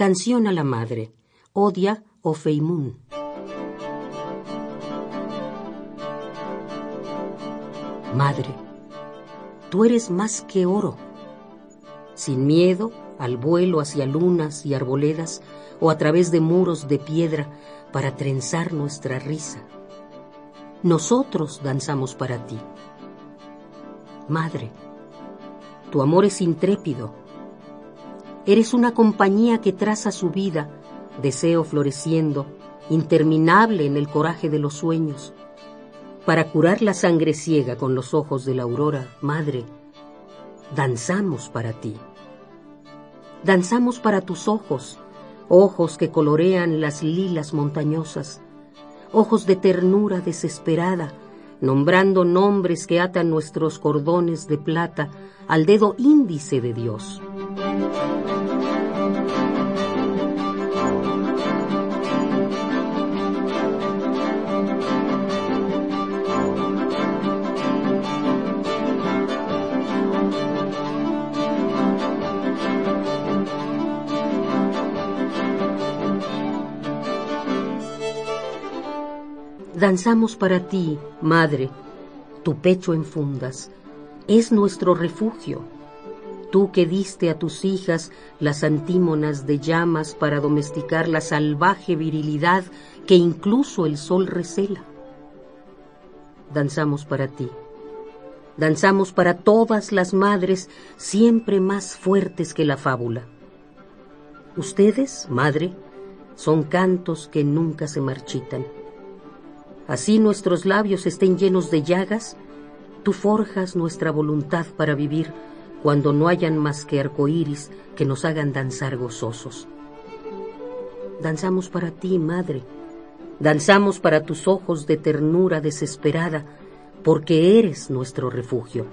Canción a la madre. Odia o Feimun. Madre, tú eres más que oro. Sin miedo al vuelo hacia lunas y arboledas o a través de muros de piedra para trenzar nuestra risa. Nosotros danzamos para ti. Madre, tu amor es intrépido. Eres una compañía que traza su vida, deseo floreciendo, interminable en el coraje de los sueños. Para curar la sangre ciega con los ojos de la aurora, Madre, danzamos para ti. Danzamos para tus ojos, ojos que colorean las lilas montañosas, ojos de ternura desesperada, nombrando nombres que atan nuestros cordones de plata al dedo índice de Dios. Danzamos para ti, Madre, tu pecho en fundas, es nuestro refugio. Tú que diste a tus hijas las antímonas de llamas para domesticar la salvaje virilidad que incluso el sol recela. Danzamos para ti. Danzamos para todas las madres siempre más fuertes que la fábula. Ustedes, madre, son cantos que nunca se marchitan así nuestros labios estén llenos de llagas, tú forjas nuestra voluntad para vivir cuando no hayan más que arcoíris que nos hagan danzar gozosos. Danzamos para ti, Madre, danzamos para tus ojos de ternura desesperada, porque eres nuestro refugio.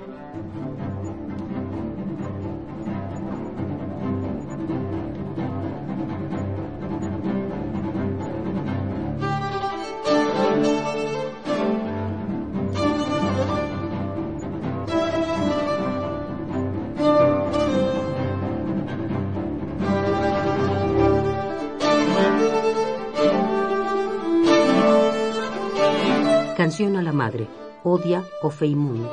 Canción a la Madre, Odia o Feimun.